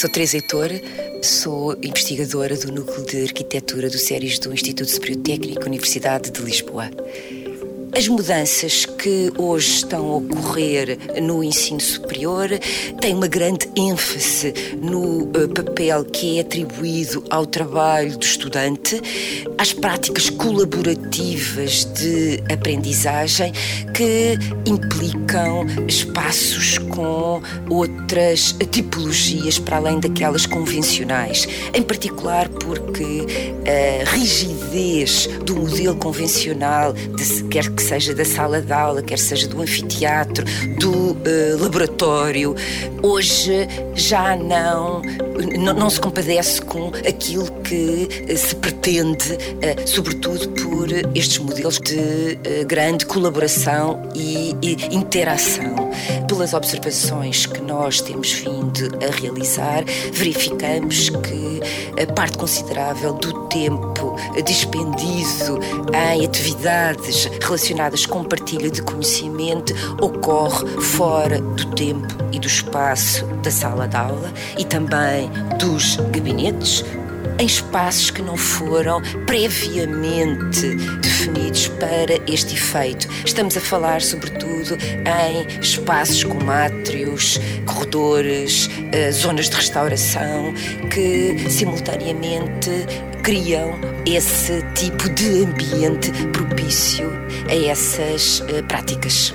Sou Teresa Heitor, sou investigadora do Núcleo de Arquitetura do SERIS do Instituto Superior Técnico Universidade de Lisboa. As mudanças que hoje estão a ocorrer no ensino superior têm uma grande ênfase no uh, papel que é atribuído ao trabalho do estudante, às práticas colaborativas de aprendizagem que implicam espaços com outras tipologias para além daquelas convencionais, em particular porque a rigidez do modelo convencional, de, quer que seja da sala de aula, quer seja do anfiteatro, do uh, laboratório, hoje já não, não, não, se compadece com aquilo que uh, se pretende, uh, sobretudo por estes modelos de grande colaboração e, e interação. Pelas observações que nós temos vindo a realizar, verificamos que a parte considerável do tempo dispendido em atividades relacionadas com partilha de conhecimento ocorre fora do tempo e do espaço da sala de aula e também dos gabinetes, em espaços que não foram previamente definidos para este efeito. Estamos a falar, sobretudo, em espaços como átrios, corredores, eh, zonas de restauração, que simultaneamente criam esse tipo de ambiente propício a essas uh, práticas.